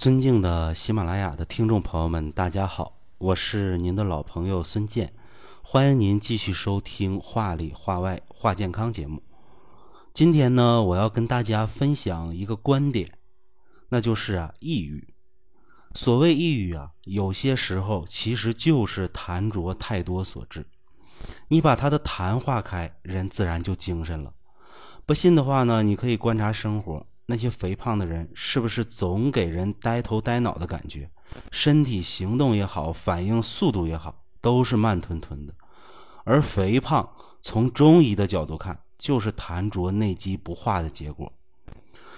尊敬的喜马拉雅的听众朋友们，大家好，我是您的老朋友孙健，欢迎您继续收听《话里话外话健康》节目。今天呢，我要跟大家分享一个观点，那就是啊，抑郁。所谓抑郁啊，有些时候其实就是痰浊太多所致。你把他的痰化开，人自然就精神了。不信的话呢，你可以观察生活。那些肥胖的人是不是总给人呆头呆脑的感觉？身体行动也好，反应速度也好，都是慢吞吞的。而肥胖从中医的角度看，就是痰浊内积不化的结果。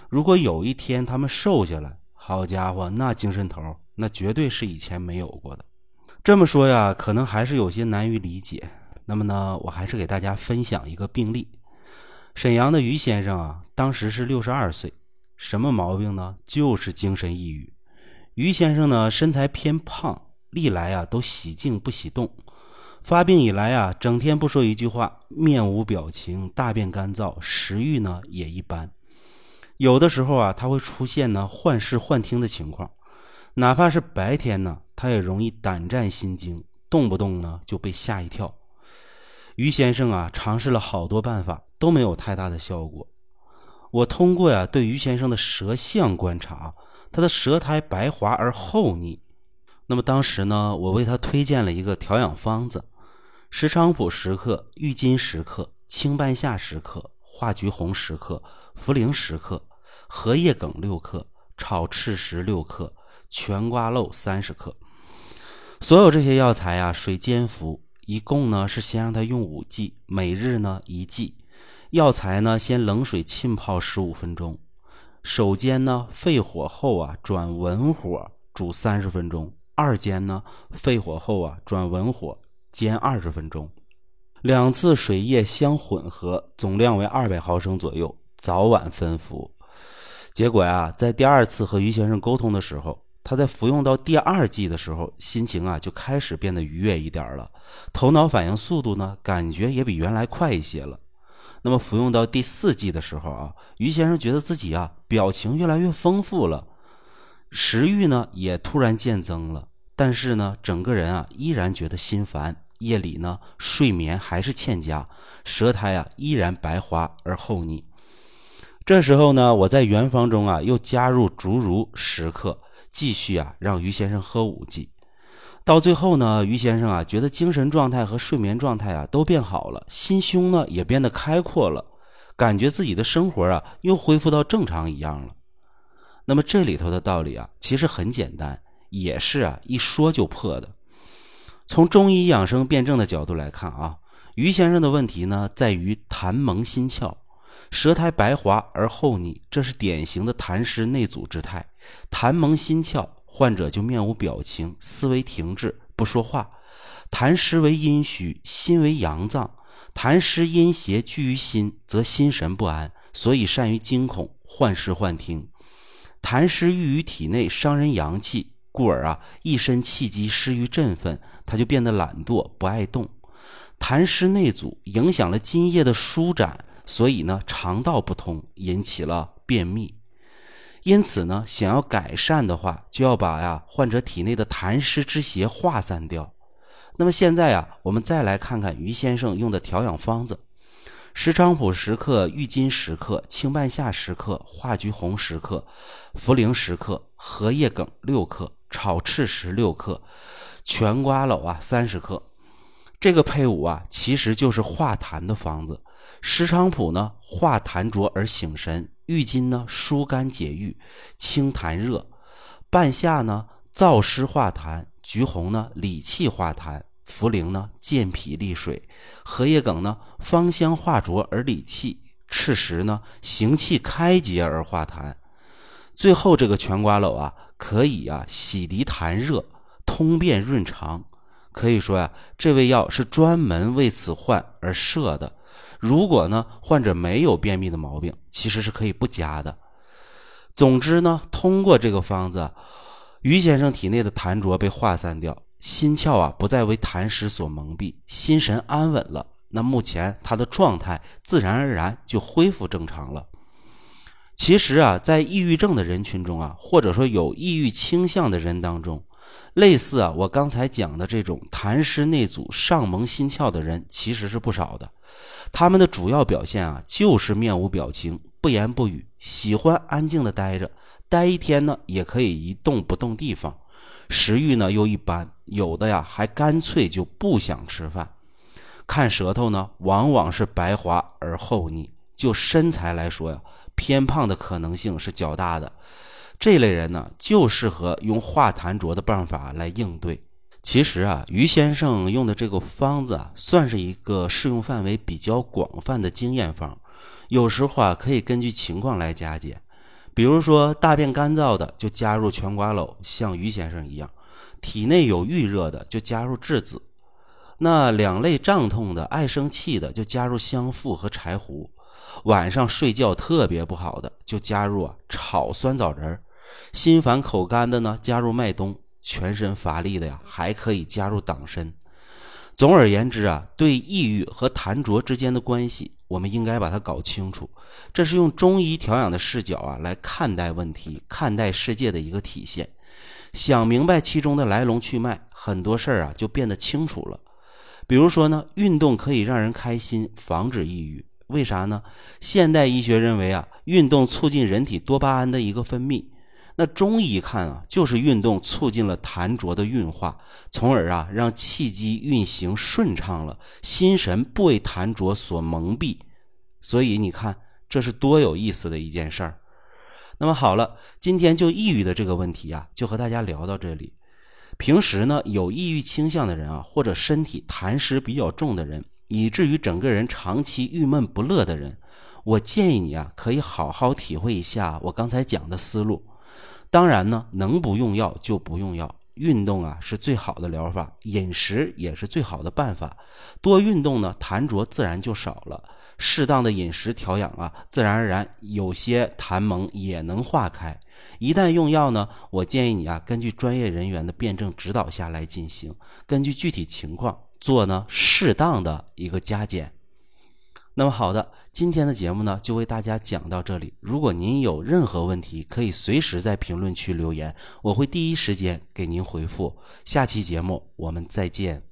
如果有一天他们瘦下来，好家伙，那精神头那绝对是以前没有过的。这么说呀，可能还是有些难于理解。那么呢，我还是给大家分享一个病例：沈阳的于先生啊，当时是六十二岁。什么毛病呢？就是精神抑郁。于先生呢，身材偏胖，历来啊都喜静不喜动。发病以来啊，整天不说一句话，面无表情，大便干燥，食欲呢也一般。有的时候啊，他会出现呢幻视幻听的情况。哪怕是白天呢，他也容易胆战心惊，动不动呢就被吓一跳。于先生啊，尝试了好多办法，都没有太大的效果。我通过呀对于先生的舌象观察，他的舌苔白滑而厚腻。那么当时呢，我为他推荐了一个调养方子：石菖蒲十克、郁金十克、青半夏十克、化橘红十克、茯苓十克、荷叶梗六克、炒赤石六克、全瓜蒌三十克。所有这些药材啊，水煎服，一共呢是先让他用五剂，每日呢一剂。药材呢，先冷水浸泡十五分钟，首煎呢沸火后啊转文火煮三十分钟，二煎呢沸火后啊转文火煎二十分钟，两次水液相混合，总量为二百毫升左右，早晚分服。结果呀，在第二次和于先生沟通的时候，他在服用到第二剂的时候，心情啊就开始变得愉悦一点了，头脑反应速度呢感觉也比原来快一些了。那么服用到第四剂的时候啊，于先生觉得自己啊表情越来越丰富了，食欲呢也突然渐增了，但是呢整个人啊依然觉得心烦，夜里呢睡眠还是欠佳，舌苔啊依然白滑而厚腻。这时候呢，我在原方中啊又加入竹茹十克，继续啊让于先生喝五剂。到最后呢，于先生啊，觉得精神状态和睡眠状态啊都变好了，心胸呢也变得开阔了，感觉自己的生活啊又恢复到正常一样了。那么这里头的道理啊，其实很简单，也是啊一说就破的。从中医养生辩证的角度来看啊，于先生的问题呢在于痰蒙心窍，舌苔白滑而厚腻，这是典型的痰湿内阻之态，痰蒙心窍。患者就面无表情，思维停滞，不说话。痰湿为阴虚，心为阳脏，痰湿阴邪聚于心，则心神不安，所以善于惊恐、幻视、幻听。痰湿郁于体内，伤人阳气，故而啊，一身气机失于振奋，他就变得懒惰，不爱动。痰湿内阻，影响了津液的舒展，所以呢，肠道不通，引起了便秘。因此呢，想要改善的话，就要把呀患者体内的痰湿之邪化散掉。那么现在啊，我们再来看看于先生用的调养方子：石菖蒲十克、郁金十克、青半夏十克、化橘红十克、茯苓十克、荷叶梗六克、炒赤石六克、全瓜蒌啊三十克。这个配伍啊，其实就是化痰的方子。石菖蒲呢，化痰浊而醒神。郁金呢，疏肝解郁，清痰热；半夏呢，燥湿化痰；橘红呢，理气化痰；茯苓呢，健脾利水；荷叶梗呢，芳香化浊而理气；赤石呢，行气开结而化痰。最后这个全瓜蒌啊，可以啊洗涤痰热，通便润肠。可以说呀，这味药是专门为此患而设的。如果呢，患者没有便秘的毛病，其实是可以不加的。总之呢，通过这个方子，于先生体内的痰浊被化散掉，心窍啊不再为痰湿所蒙蔽，心神安稳了。那目前他的状态自然而然就恢复正常了。其实啊，在抑郁症的人群中啊，或者说有抑郁倾向的人当中，类似啊我刚才讲的这种痰湿内阻、上蒙心窍的人，其实是不少的。他们的主要表现啊，就是面无表情、不言不语，喜欢安静的待着，待一天呢，也可以一动不动地方。食欲呢又一般，有的呀还干脆就不想吃饭。看舌头呢，往往是白滑而厚腻。就身材来说呀，偏胖的可能性是较大的。这类人呢，就适合用化痰浊的办法来应对。其实啊，于先生用的这个方子啊，算是一个适用范围比较广泛的经验方。有时候啊，可以根据情况来加减。比如说大便干燥的，就加入全瓜蒌，像于先生一样；体内有郁热的，就加入栀子；那两肋胀痛的、爱生气的，就加入香附和柴胡。晚上睡觉特别不好的，就加入啊炒酸枣仁儿；心烦口干的呢，加入麦冬；全身乏力的呀，还可以加入党参。总而言之啊，对抑郁和痰浊之间的关系，我们应该把它搞清楚。这是用中医调养的视角啊来看待问题、看待世界的一个体现。想明白其中的来龙去脉，很多事儿啊就变得清楚了。比如说呢，运动可以让人开心，防止抑郁。为啥呢？现代医学认为啊，运动促进人体多巴胺的一个分泌。那中医看啊，就是运动促进了痰浊的运化，从而啊让气机运行顺畅了，心神不为痰浊所蒙蔽。所以你看，这是多有意思的一件事儿。那么好了，今天就抑郁的这个问题啊，就和大家聊到这里。平时呢，有抑郁倾向的人啊，或者身体痰湿比较重的人。以至于整个人长期郁闷不乐的人，我建议你啊，可以好好体会一下我刚才讲的思路。当然呢，能不用药就不用药，运动啊是最好的疗法，饮食也是最好的办法。多运动呢，痰浊自然就少了。适当的饮食调养啊，自然而然有些痰蒙也能化开。一旦用药呢，我建议你啊，根据专业人员的辩证指导下来进行，根据具体情况。做呢适当的一个加减。那么好的，今天的节目呢就为大家讲到这里。如果您有任何问题，可以随时在评论区留言，我会第一时间给您回复。下期节目我们再见。